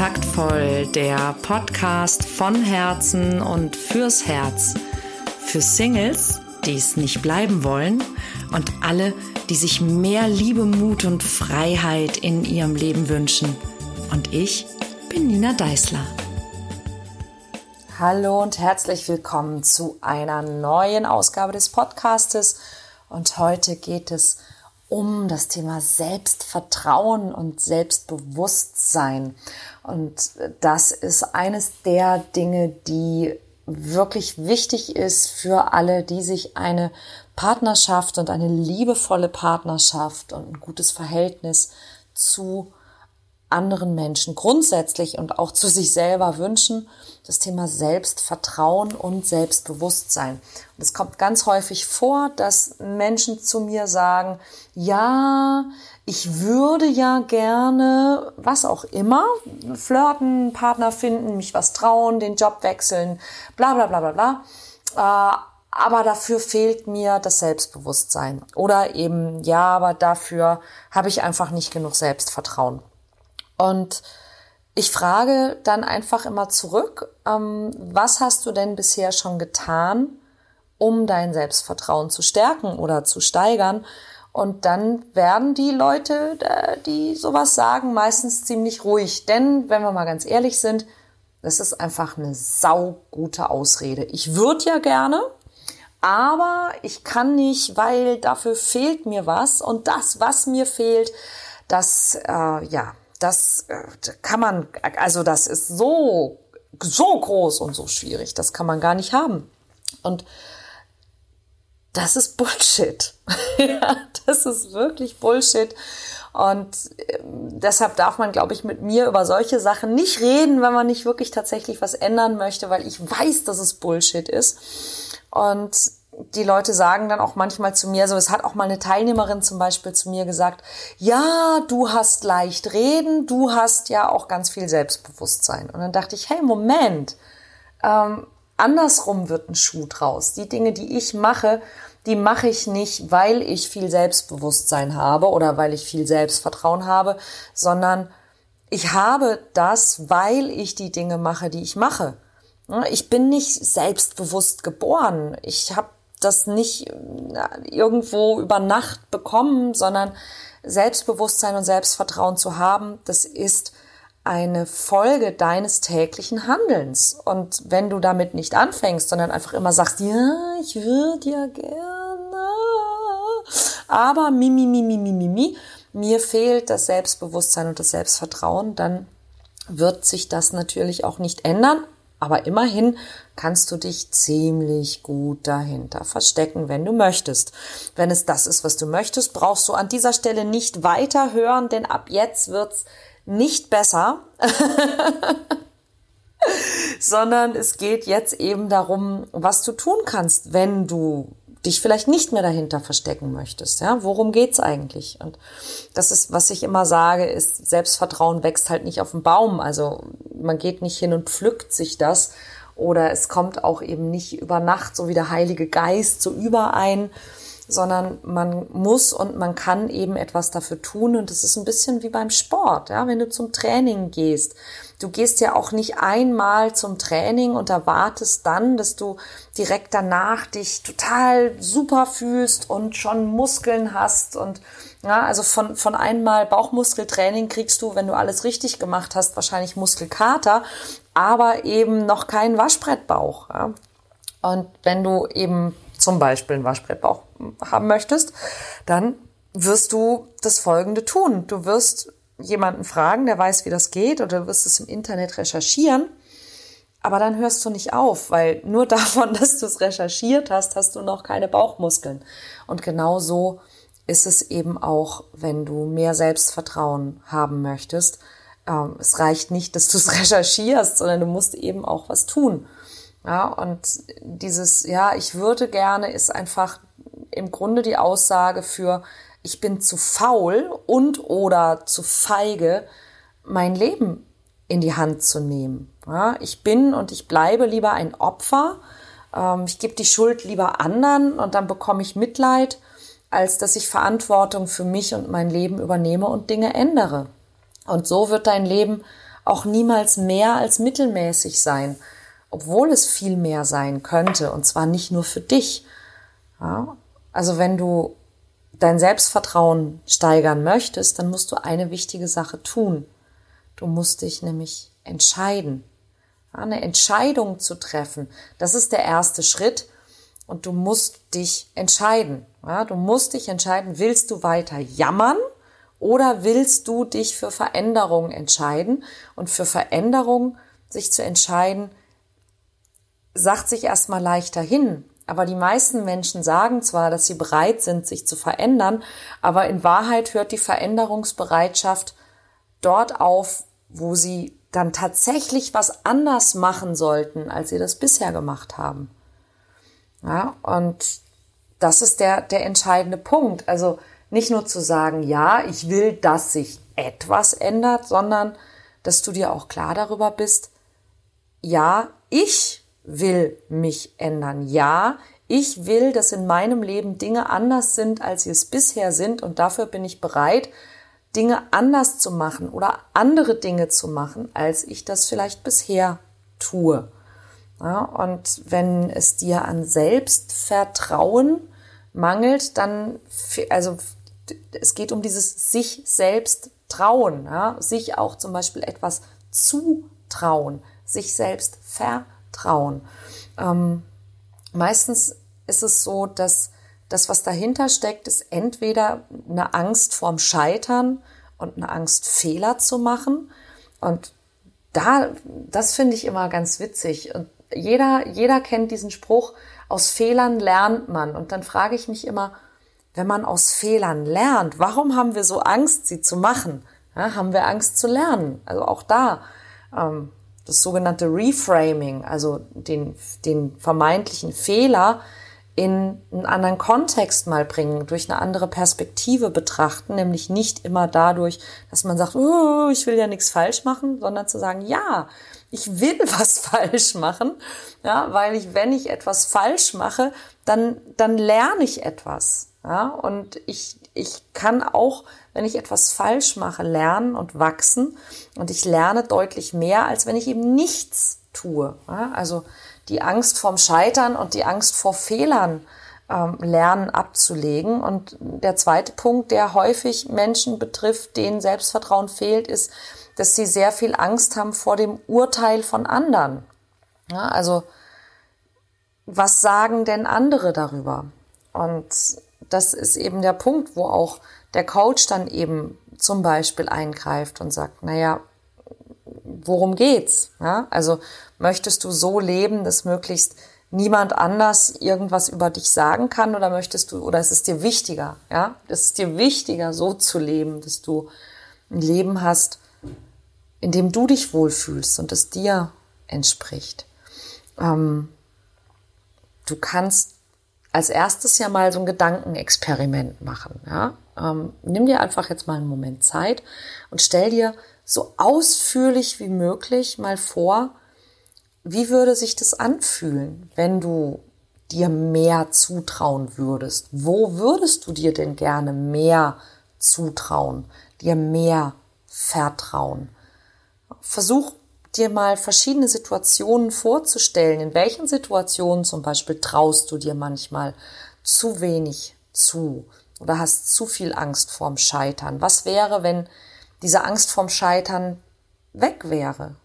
Taktvoll, der Podcast von Herzen und fürs Herz. Für Singles, die es nicht bleiben wollen und alle, die sich mehr Liebe, Mut und Freiheit in ihrem Leben wünschen. Und ich bin Nina Deißler. Hallo und herzlich willkommen zu einer neuen Ausgabe des Podcastes. Und heute geht es um das Thema Selbstvertrauen und Selbstbewusstsein. Und das ist eines der Dinge, die wirklich wichtig ist für alle, die sich eine Partnerschaft und eine liebevolle Partnerschaft und ein gutes Verhältnis zu anderen Menschen grundsätzlich und auch zu sich selber wünschen, das Thema Selbstvertrauen und Selbstbewusstsein. Und es kommt ganz häufig vor, dass Menschen zu mir sagen, ja, ich würde ja gerne, was auch immer, flirten, Partner finden, mich was trauen, den Job wechseln, bla bla bla bla bla. Äh, aber dafür fehlt mir das Selbstbewusstsein. Oder eben, ja, aber dafür habe ich einfach nicht genug Selbstvertrauen. Und ich frage dann einfach immer zurück, ähm, was hast du denn bisher schon getan, um dein Selbstvertrauen zu stärken oder zu steigern? Und dann werden die Leute, äh, die sowas sagen, meistens ziemlich ruhig. Denn, wenn wir mal ganz ehrlich sind, das ist einfach eine saugute Ausrede. Ich würde ja gerne, aber ich kann nicht, weil dafür fehlt mir was. Und das, was mir fehlt, das, äh, ja, das äh, kann man, also das ist so, so groß und so schwierig, das kann man gar nicht haben. Und das ist Bullshit. ja, das ist wirklich Bullshit. Und ähm, deshalb darf man, glaube ich, mit mir über solche Sachen nicht reden, wenn man nicht wirklich tatsächlich was ändern möchte, weil ich weiß, dass es Bullshit ist. Und die Leute sagen dann auch manchmal zu mir, so es hat auch mal eine Teilnehmerin zum Beispiel zu mir gesagt, ja, du hast leicht reden, du hast ja auch ganz viel Selbstbewusstsein. Und dann dachte ich, hey, Moment, ähm, andersrum wird ein Schuh draus. Die Dinge, die ich mache, die mache ich nicht, weil ich viel Selbstbewusstsein habe oder weil ich viel Selbstvertrauen habe, sondern ich habe das, weil ich die Dinge mache, die ich mache. Ich bin nicht selbstbewusst geboren. Ich habe das nicht irgendwo über Nacht bekommen, sondern Selbstbewusstsein und Selbstvertrauen zu haben, das ist eine Folge deines täglichen Handelns. Und wenn du damit nicht anfängst, sondern einfach immer sagst, ja, ich würde ja gerne, aber mi, mi, mi, mi, mi, mi, mi, mir fehlt das Selbstbewusstsein und das Selbstvertrauen, dann wird sich das natürlich auch nicht ändern. Aber immerhin kannst du dich ziemlich gut dahinter verstecken, wenn du möchtest. Wenn es das ist, was du möchtest, brauchst du an dieser Stelle nicht weiter hören, denn ab jetzt wird's nicht besser. sondern es geht jetzt eben darum, was du tun kannst, wenn du dich vielleicht nicht mehr dahinter verstecken möchtest. Ja, worum geht's eigentlich? Und das ist, was ich immer sage, ist Selbstvertrauen wächst halt nicht auf dem Baum. Also man geht nicht hin und pflückt sich das oder es kommt auch eben nicht über Nacht so wie der Heilige Geist so überein, sondern man muss und man kann eben etwas dafür tun und es ist ein bisschen wie beim Sport, ja, wenn du zum Training gehst Du gehst ja auch nicht einmal zum Training und erwartest dann, dass du direkt danach dich total super fühlst und schon Muskeln hast und ja, also von, von einmal Bauchmuskeltraining kriegst du, wenn du alles richtig gemacht hast, wahrscheinlich Muskelkater, aber eben noch keinen Waschbrettbauch. Ja. Und wenn du eben zum Beispiel einen Waschbrettbauch haben möchtest, dann wirst du das Folgende tun. Du wirst jemanden fragen, der weiß, wie das geht, oder du wirst es im Internet recherchieren. Aber dann hörst du nicht auf, weil nur davon, dass du es recherchiert hast, hast du noch keine Bauchmuskeln. Und genau so ist es eben auch, wenn du mehr Selbstvertrauen haben möchtest. Ähm, es reicht nicht, dass du es recherchierst, sondern du musst eben auch was tun. Ja, und dieses, ja, ich würde gerne, ist einfach im Grunde die Aussage für, ich bin zu faul und oder zu feige, mein Leben in die Hand zu nehmen. Ja, ich bin und ich bleibe lieber ein Opfer. Ähm, ich gebe die Schuld lieber anderen und dann bekomme ich Mitleid, als dass ich Verantwortung für mich und mein Leben übernehme und Dinge ändere. Und so wird dein Leben auch niemals mehr als mittelmäßig sein, obwohl es viel mehr sein könnte, und zwar nicht nur für dich. Ja? Also wenn du dein Selbstvertrauen steigern möchtest, dann musst du eine wichtige Sache tun. Du musst dich nämlich entscheiden. Eine Entscheidung zu treffen, das ist der erste Schritt. Und du musst dich entscheiden. Du musst dich entscheiden, willst du weiter jammern oder willst du dich für Veränderung entscheiden? Und für Veränderung sich zu entscheiden, sagt sich erstmal leichter hin. Aber die meisten Menschen sagen zwar, dass sie bereit sind, sich zu verändern, aber in Wahrheit hört die Veränderungsbereitschaft dort auf, wo sie dann tatsächlich was anders machen sollten, als sie das bisher gemacht haben. Ja, und das ist der, der entscheidende Punkt. Also nicht nur zu sagen, ja, ich will, dass sich etwas ändert, sondern dass du dir auch klar darüber bist, ja, ich will mich ändern. Ja, ich will, dass in meinem Leben Dinge anders sind, als sie es bisher sind und dafür bin ich bereit, Dinge anders zu machen oder andere Dinge zu machen, als ich das vielleicht bisher tue. Ja, und wenn es dir an Selbstvertrauen mangelt, dann, also es geht um dieses sich selbst trauen, ja, sich auch zum Beispiel etwas zutrauen, sich selbst vertrauen. Ähm, meistens ist es so, dass das, was dahinter steckt, ist entweder eine Angst vorm Scheitern und eine Angst, Fehler zu machen. Und da, das finde ich immer ganz witzig. Und jeder, jeder kennt diesen Spruch, aus Fehlern lernt man. Und dann frage ich mich immer, wenn man aus Fehlern lernt, warum haben wir so Angst, sie zu machen? Ja, haben wir Angst zu lernen? Also auch da, ähm, das sogenannte Reframing, also den, den vermeintlichen Fehler in einen anderen Kontext mal bringen, durch eine andere Perspektive betrachten, nämlich nicht immer dadurch, dass man sagt, oh, ich will ja nichts falsch machen, sondern zu sagen, ja, ich will was falsch machen, ja, weil ich, wenn ich etwas falsch mache, dann, dann lerne ich etwas, ja, und ich, ich kann auch, wenn ich etwas falsch mache, lernen und wachsen und ich lerne deutlich mehr, als wenn ich eben nichts tue, also die Angst vorm Scheitern und die Angst vor Fehlern ähm, lernen abzulegen. Und der zweite Punkt, der häufig Menschen betrifft, denen Selbstvertrauen fehlt, ist, dass sie sehr viel Angst haben vor dem Urteil von anderen. Ja, also, was sagen denn andere darüber? Und das ist eben der Punkt, wo auch der Coach dann eben zum Beispiel eingreift und sagt, naja, worum geht's? Ja, also möchtest du so leben, dass möglichst niemand anders irgendwas über dich sagen kann oder möchtest du, oder ist es dir wichtiger, ja? Es ist dir wichtiger, so zu leben, dass du ein Leben hast, in dem du dich wohlfühlst und es dir entspricht. Ähm, du kannst als erstes ja mal so ein Gedankenexperiment machen. Ja? Ähm, nimm dir einfach jetzt mal einen Moment Zeit und stell dir so ausführlich wie möglich mal vor, wie würde sich das anfühlen, wenn du dir mehr zutrauen würdest? Wo würdest du dir denn gerne mehr zutrauen, dir mehr vertrauen? Versuch dir mal verschiedene Situationen vorzustellen. In welchen Situationen zum Beispiel traust du dir manchmal zu wenig zu oder hast zu viel Angst vorm Scheitern? Was wäre, wenn diese Angst vorm Scheitern weg wäre?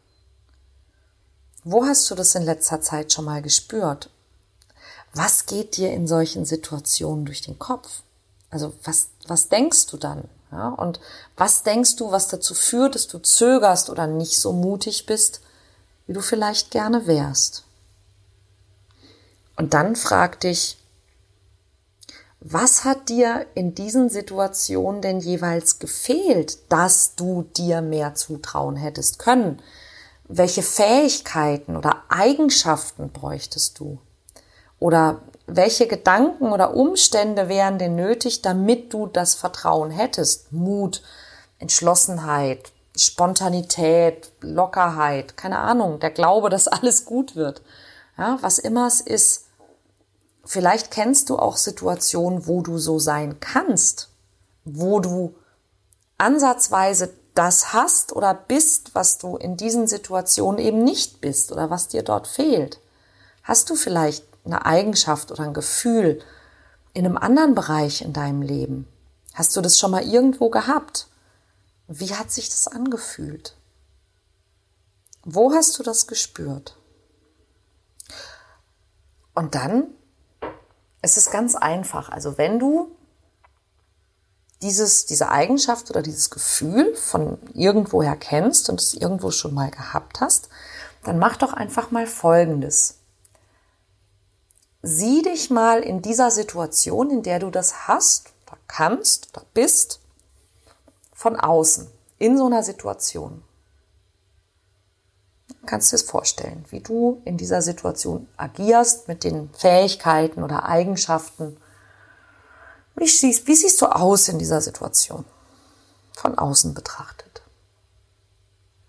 Wo hast du das in letzter Zeit schon mal gespürt? Was geht dir in solchen Situationen durch den Kopf? Also was, was denkst du dann? Ja, und was denkst du, was dazu führt, dass du zögerst oder nicht so mutig bist, wie du vielleicht gerne wärst? Und dann frag dich, was hat dir in diesen Situationen denn jeweils gefehlt, dass du dir mehr zutrauen hättest können? Welche Fähigkeiten oder Eigenschaften bräuchtest du? Oder welche Gedanken oder Umstände wären denn nötig, damit du das Vertrauen hättest? Mut, Entschlossenheit, Spontanität, Lockerheit, keine Ahnung, der Glaube, dass alles gut wird. Ja, was immer es ist, Vielleicht kennst du auch Situationen, wo du so sein kannst, wo du ansatzweise das hast oder bist, was du in diesen Situationen eben nicht bist oder was dir dort fehlt? Hast du vielleicht eine Eigenschaft oder ein Gefühl in einem anderen Bereich in deinem Leben? Hast du das schon mal irgendwo gehabt? Wie hat sich das angefühlt? Wo hast du das gespürt? Und dann ist es ganz einfach. Also wenn du dieses, diese Eigenschaft oder dieses Gefühl von irgendwoher kennst und es irgendwo schon mal gehabt hast, dann mach doch einfach mal Folgendes. Sieh dich mal in dieser Situation, in der du das hast, oder kannst, oder bist, von außen, in so einer Situation. Kannst du das vorstellen, wie du in dieser Situation agierst mit den Fähigkeiten oder Eigenschaften, wie siehst, wie siehst du aus in dieser Situation? Von außen betrachtet.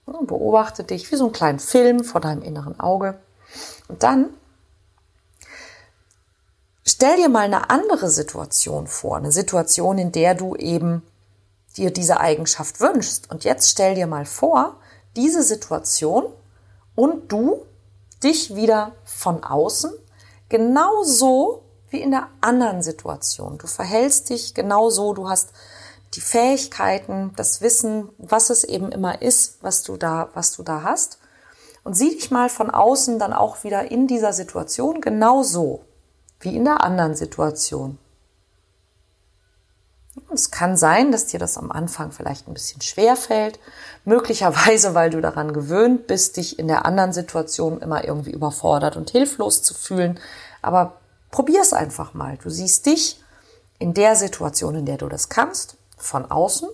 Beobachte dich wie so einen kleinen Film vor deinem inneren Auge. Und dann stell dir mal eine andere Situation vor. Eine Situation, in der du eben dir diese Eigenschaft wünschst. Und jetzt stell dir mal vor, diese Situation und du dich wieder von außen genauso wie in der anderen Situation. Du verhältst dich genauso, du hast die Fähigkeiten, das Wissen, was es eben immer ist, was du da, was du da hast. Und sieh dich mal von außen dann auch wieder in dieser Situation genauso wie in der anderen Situation. Es kann sein, dass dir das am Anfang vielleicht ein bisschen schwer fällt, möglicherweise weil du daran gewöhnt bist, dich in der anderen Situation immer irgendwie überfordert und hilflos zu fühlen. Aber Probier es einfach mal. Du siehst dich in der Situation, in der du das kannst, von außen.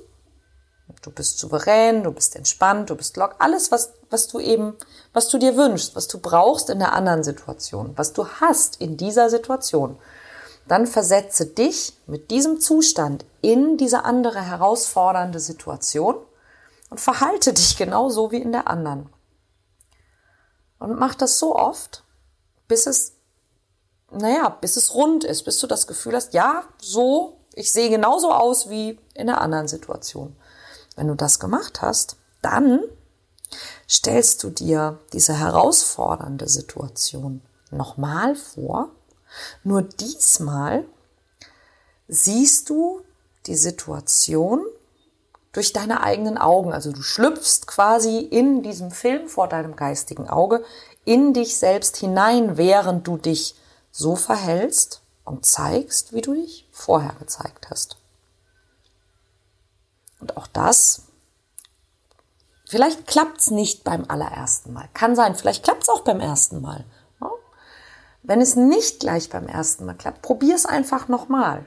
Du bist souverän, du bist entspannt, du bist lock. Alles, was, was du eben, was du dir wünschst, was du brauchst in der anderen Situation, was du hast in dieser Situation. Dann versetze dich mit diesem Zustand in diese andere herausfordernde Situation und verhalte dich genauso wie in der anderen. Und mach das so oft, bis es naja, bis es rund ist, bis du das Gefühl hast, ja, so, ich sehe genauso aus wie in der anderen Situation. Wenn du das gemacht hast, dann stellst du dir diese herausfordernde Situation nochmal vor. Nur diesmal siehst du die Situation durch deine eigenen Augen. Also du schlüpfst quasi in diesem Film vor deinem geistigen Auge in dich selbst hinein, während du dich so verhältst und zeigst, wie du dich vorher gezeigt hast. Und auch das, vielleicht klappt es nicht beim allerersten Mal. Kann sein, vielleicht klappt es auch beim ersten Mal. Wenn es nicht gleich beim ersten Mal klappt, probier es einfach nochmal.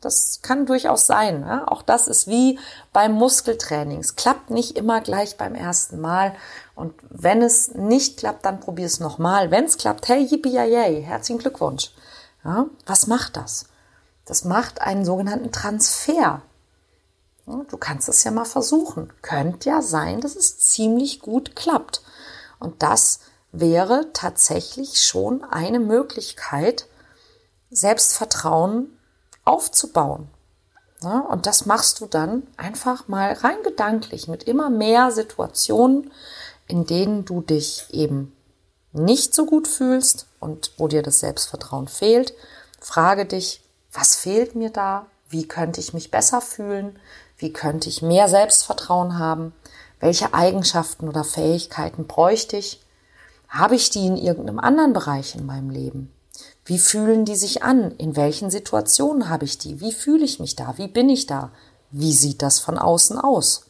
Das kann durchaus sein. Auch das ist wie beim Muskeltraining. Es klappt nicht immer gleich beim ersten Mal. Und wenn es nicht klappt, dann probier es nochmal. Wenn es klappt, hey, yippie yay, herzlichen Glückwunsch. Was macht das? Das macht einen sogenannten Transfer. Ja, du kannst es ja mal versuchen. Könnte ja sein, dass es ziemlich gut klappt. Und das wäre tatsächlich schon eine Möglichkeit, Selbstvertrauen aufzubauen. Ja, und das machst du dann einfach mal rein gedanklich mit immer mehr Situationen, in denen du dich eben nicht so gut fühlst und wo dir das Selbstvertrauen fehlt, frage dich, was fehlt mir da? Wie könnte ich mich besser fühlen? Wie könnte ich mehr Selbstvertrauen haben? Welche Eigenschaften oder Fähigkeiten bräuchte ich? Habe ich die in irgendeinem anderen Bereich in meinem Leben? Wie fühlen die sich an? In welchen Situationen habe ich die? Wie fühle ich mich da? Wie bin ich da? Wie sieht das von außen aus?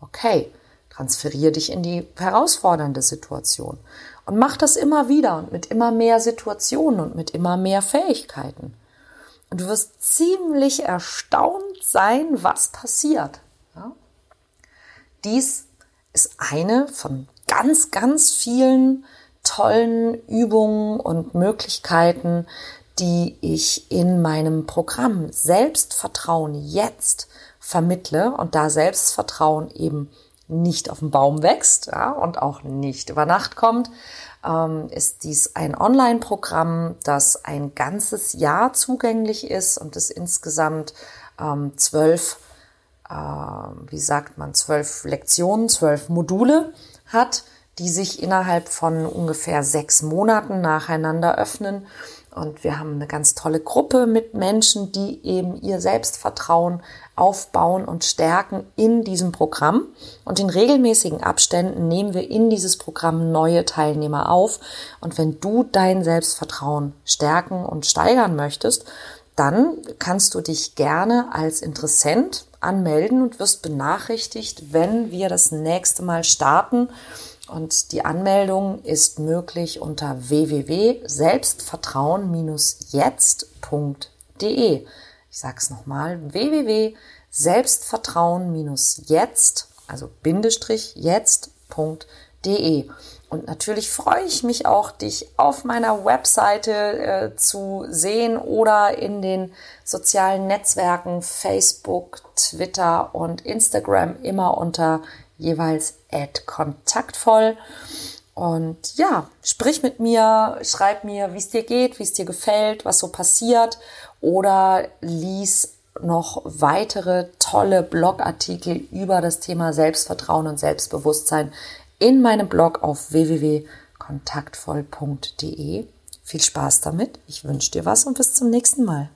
Okay, Transferiere dich in die herausfordernde Situation und mach das immer wieder und mit immer mehr Situationen und mit immer mehr Fähigkeiten. Und du wirst ziemlich erstaunt sein, was passiert. Ja? Dies ist eine von ganz, ganz vielen tollen Übungen und Möglichkeiten, die ich in meinem Programm Selbstvertrauen jetzt vermittle und da Selbstvertrauen eben nicht auf dem Baum wächst ja, und auch nicht über Nacht kommt, ähm, ist dies ein Online-Programm, das ein ganzes Jahr zugänglich ist und es insgesamt ähm, zwölf äh, wie sagt man, zwölf Lektionen, zwölf Module hat, die sich innerhalb von ungefähr sechs Monaten nacheinander öffnen. Und wir haben eine ganz tolle Gruppe mit Menschen, die eben ihr Selbstvertrauen aufbauen und stärken in diesem Programm. Und in regelmäßigen Abständen nehmen wir in dieses Programm neue Teilnehmer auf. Und wenn du dein Selbstvertrauen stärken und steigern möchtest, dann kannst du dich gerne als Interessent anmelden und wirst benachrichtigt, wenn wir das nächste Mal starten. Und die Anmeldung ist möglich unter www.selbstvertrauen-jetzt.de. Ich sage es nochmal, www.selbstvertrauen-jetzt, also Bindestrich jetzt.de. Und natürlich freue ich mich auch, dich auf meiner Webseite äh, zu sehen oder in den sozialen Netzwerken Facebook, Twitter und Instagram immer unter jeweils kontaktvoll. Und ja, sprich mit mir, schreib mir, wie es dir geht, wie es dir gefällt, was so passiert oder lies noch weitere tolle Blogartikel über das Thema Selbstvertrauen und Selbstbewusstsein in meinem Blog auf www.kontaktvoll.de. Viel Spaß damit, ich wünsche dir was und bis zum nächsten Mal.